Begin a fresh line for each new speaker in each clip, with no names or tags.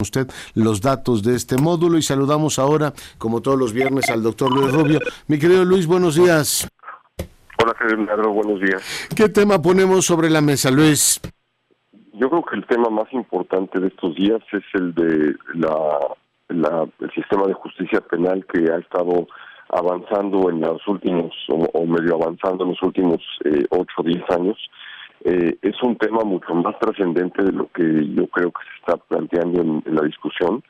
usted los datos de este módulo y saludamos ahora, como todos los viernes, al doctor Luis Rubio. Mi querido Luis, buenos días.
Hola, Fernando, buenos días.
¿Qué tema ponemos sobre la mesa, Luis?
Yo creo que el tema más importante de estos días es el de la, el sistema de justicia penal que ha estado avanzando en los últimos, o, medio avanzando en los últimos eh, ocho o diez años eh, es un tema mucho más trascendente de lo que yo creo que se está planteando en, la discusión.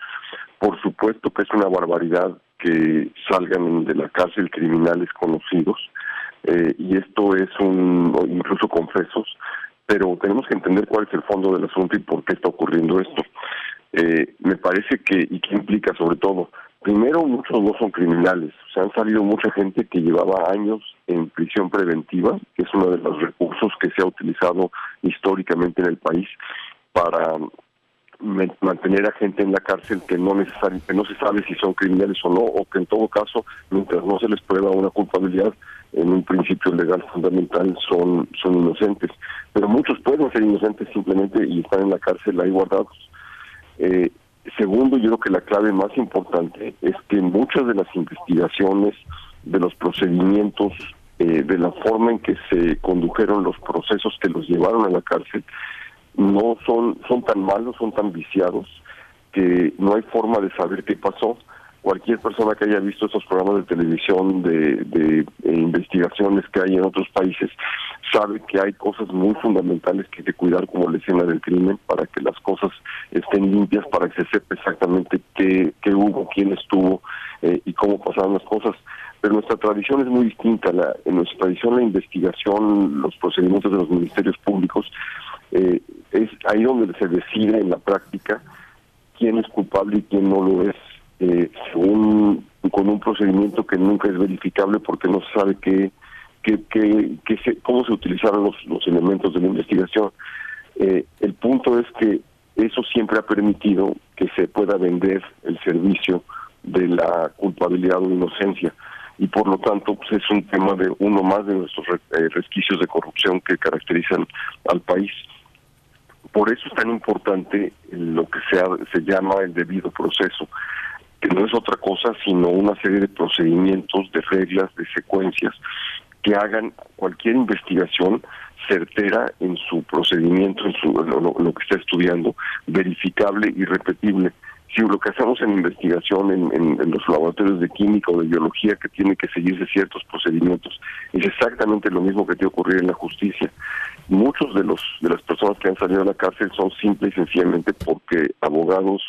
Por supuesto que es una barbaridad que salgan de la cárcel criminales conocidos, eh, y esto es un, incluso confesos, pero tenemos que entender cuál es el fondo del asunto y por qué está ocurriendo esto. Eh, me parece que, y qué implica sobre todo, Primero, muchos no son criminales. Se han salido mucha gente que llevaba años en prisión preventiva, que es uno de los recursos que se ha utilizado históricamente en el país para mantener a gente en la cárcel que no que no se sabe si son criminales o no, o que en todo caso, mientras no se les prueba una culpabilidad, en un principio legal fundamental son, son inocentes. Pero muchos pueden ser inocentes simplemente y están en la cárcel ahí guardados. Eh, Segundo, yo creo que la clave más importante es que muchas de las investigaciones, de los procedimientos, eh, de la forma en que se condujeron los procesos que los llevaron a la cárcel, no son, son tan malos, son tan viciados, que no hay forma de saber qué pasó. Cualquier persona que haya visto estos programas de televisión de, investigaciones que hay en otros países sabe que hay cosas muy fundamentales que hay que cuidar como la escena del crimen para que las cosas estén limpias, para que se sepa exactamente qué, qué hubo, quién estuvo eh, y cómo pasaron las cosas. Pero nuestra tradición es muy distinta. La, en nuestra tradición la investigación, los procedimientos de los ministerios públicos, eh, es ahí donde se decide en la práctica quién es culpable y quién no lo es eh, con un procedimiento que nunca es verificable porque no se sabe qué, qué, qué, se, cómo se utilizaron los, los elementos de la investigación. Eh, el punto es que eso siempre ha permitido que se pueda vender el servicio de la culpabilidad o inocencia y por lo tanto pues es un tema de uno más de nuestros eh, resquicios de corrupción que caracterizan al país. Por eso es tan importante lo que se, se llama el debido proceso que no es otra cosa sino una serie de procedimientos, de reglas, de secuencias que hagan cualquier investigación certera en su procedimiento, en su, lo, que está estudiando, verificable y repetible. Si lo que hacemos en investigación en, los laboratorios de química o de biología que tiene que seguirse ciertos procedimientos es exactamente lo mismo que tiene que ocurrir en la justicia. Muchos de los de las personas que han salido de la cárcel son simple y sencillamente porque abogados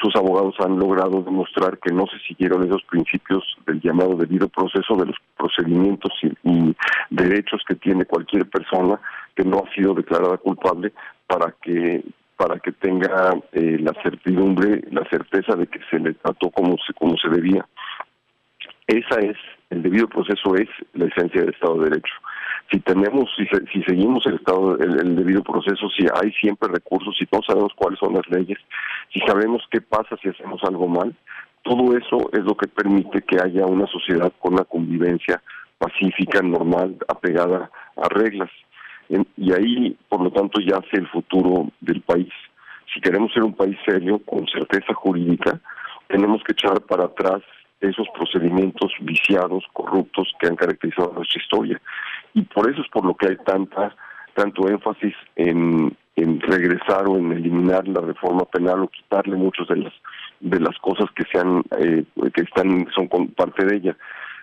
sus abogados han logrado demostrar que no se siguieron esos principios del llamado debido proceso de los procedimientos y, derechos que tiene cualquier persona que no ha sido declarada culpable para que para que tenga eh, la certidumbre, la certeza de que se le trató como se como se debía. Esa es el debido proceso es la esencia del Estado de Derecho si tenemos, si, si seguimos el estado, el, debido proceso, si hay siempre recursos, si no sabemos cuáles son las leyes, si sabemos qué pasa si hacemos algo mal, todo eso es lo que permite que haya una sociedad con una convivencia pacífica, normal, apegada a reglas. y ahí, por lo tanto, yace el futuro del país. Si queremos ser un país serio, con certeza jurídica, tenemos que echar para atrás esos procedimientos viciados, corruptos que han caracterizado nuestra historia. Y por eso es por lo que hay tanta tanto énfasis en, en regresar o en eliminar la reforma penal o quitarle muchas de las de las cosas que sean eh, que están son parte de ella.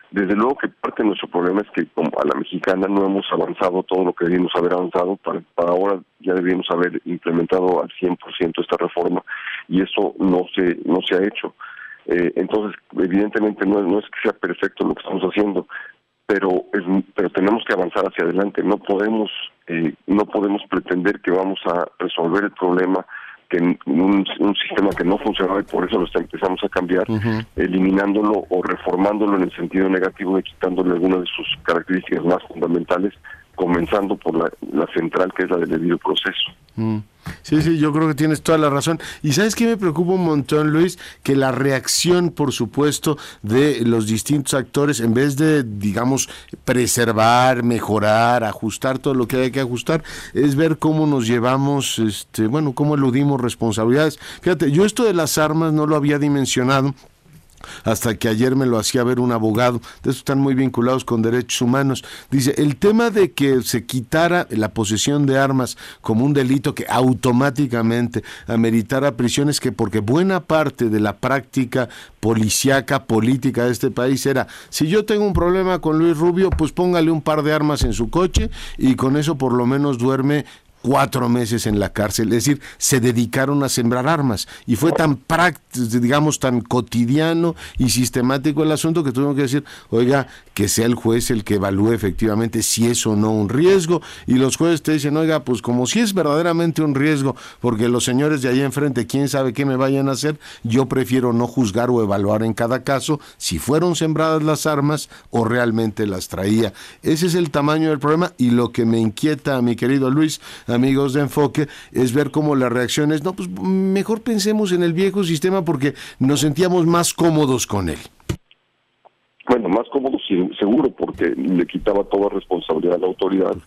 Desde luego que parte de nuestro problema es que como a la mexicana no hemos avanzado todo lo que debíamos haber avanzado, para, para ahora ya debíamos haber implementado al 100% esta reforma y eso no se no se ha hecho. Eh, entonces, evidentemente no, no es que sea perfecto lo que estamos haciendo, pero es, pero tenemos que avanzar hacia adelante. No podemos eh, no podemos pretender que vamos a resolver el problema que un, un sistema que no funcionaba y por eso lo empezamos a cambiar, eliminándolo o reformándolo en el sentido negativo de quitándole algunas de sus características más fundamentales comenzando por la, la central que es la del debido proceso.
Mm. Sí, sí, yo creo que tienes toda la razón. Y sabes que me preocupa un montón, Luis, que la reacción, por supuesto, de los distintos actores, en vez de, digamos, preservar, mejorar, ajustar todo lo que hay que ajustar, es ver cómo nos llevamos, este, bueno, cómo eludimos responsabilidades. Fíjate, yo esto de las armas no lo había dimensionado hasta que ayer me lo hacía ver un abogado, de eso están muy vinculados con derechos humanos. Dice, el tema de que se quitara la posesión de armas como un delito que automáticamente ameritara prisiones, que porque buena parte de la práctica policíaca, política de este país era, si yo tengo un problema con Luis Rubio, pues póngale un par de armas en su coche y con eso por lo menos duerme cuatro meses en la cárcel, es decir, se dedicaron a sembrar armas. Y fue tan práctico, digamos, tan cotidiano y sistemático el asunto que tuvimos que decir, oiga, que sea el juez el que evalúe efectivamente si es o no un riesgo y los jueces te dicen, oiga, pues como si es verdaderamente un riesgo, porque los señores de ahí enfrente, quién sabe qué me vayan a hacer, yo prefiero no juzgar o evaluar en cada caso si fueron sembradas las armas o realmente las traía. Ese es el tamaño del problema y lo que me inquieta, mi querido Luis, amigos de Enfoque, es ver cómo la reacción es, no, pues mejor pensemos en el viejo sistema porque nos sentíamos más cómodos con él.
Bueno, más cómodo seguro porque le quitaba toda responsabilidad a la autoridad,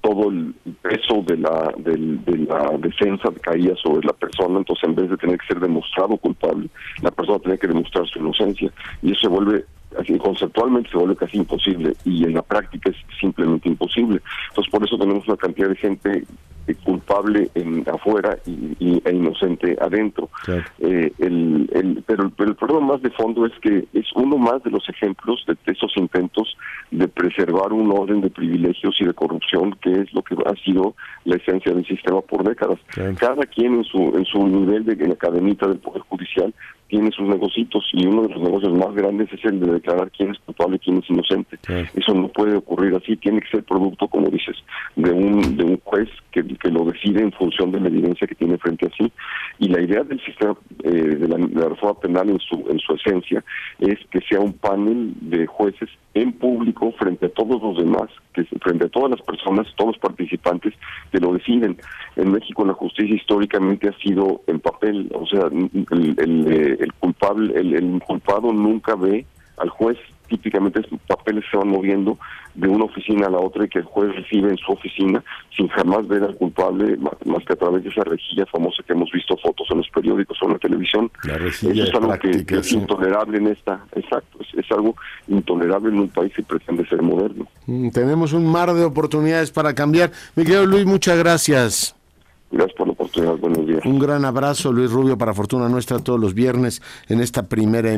todo el peso de la, de, la defensa caía sobre la persona, entonces en vez de tener que ser demostrado culpable, la persona tenía que demostrar su inocencia. Y eso se vuelve así conceptualmente se vuelve casi imposible y en la práctica es simplemente imposible. Entonces por eso tenemos una cantidad de gente culpable en afuera y, e inocente adentro. Eh, el, el, pero, el problema más de fondo es que es uno más de los ejemplos de, esos intentos de preservar un orden de privilegios y de corrupción que es lo que ha sido la esencia del sistema por décadas. Cada quien en su en su nivel de en la cadenita del poder judicial tiene sus negocios y uno de los negocios más grandes es el de declarar quién es culpable y quién es inocente. Eso no puede ocurrir así, tiene que ser producto, como dices, de un de un juez que, que lo decide en función de la evidencia que tiene frente a sí. Y la idea del sistema eh, de, la, reforma penal en su en su esencia es que sea un panel de jueces en público frente a todos los demás, que frente a todas las personas, todos los participantes que lo deciden. En México la justicia históricamente ha sido en papel, o sea, el, eh, culpable, el, el culpado nunca ve al juez típicamente los papeles se van moviendo de una oficina a la otra y que el juez recibe en su oficina sin jamás ver al culpable más que a través de esa rejilla famosa que hemos visto fotos en los periódicos o en la televisión. Eso es algo que, es intolerable en esta, exacto, es, algo intolerable en un país que pretende ser moderno.
Mm, tenemos un mar de oportunidades para cambiar. Mi querido Luis, muchas gracias.
Gracias por la oportunidad. Buenos días.
Un gran abrazo, Luis Rubio, para Fortuna Nuestra, todos los viernes en esta primera emisión.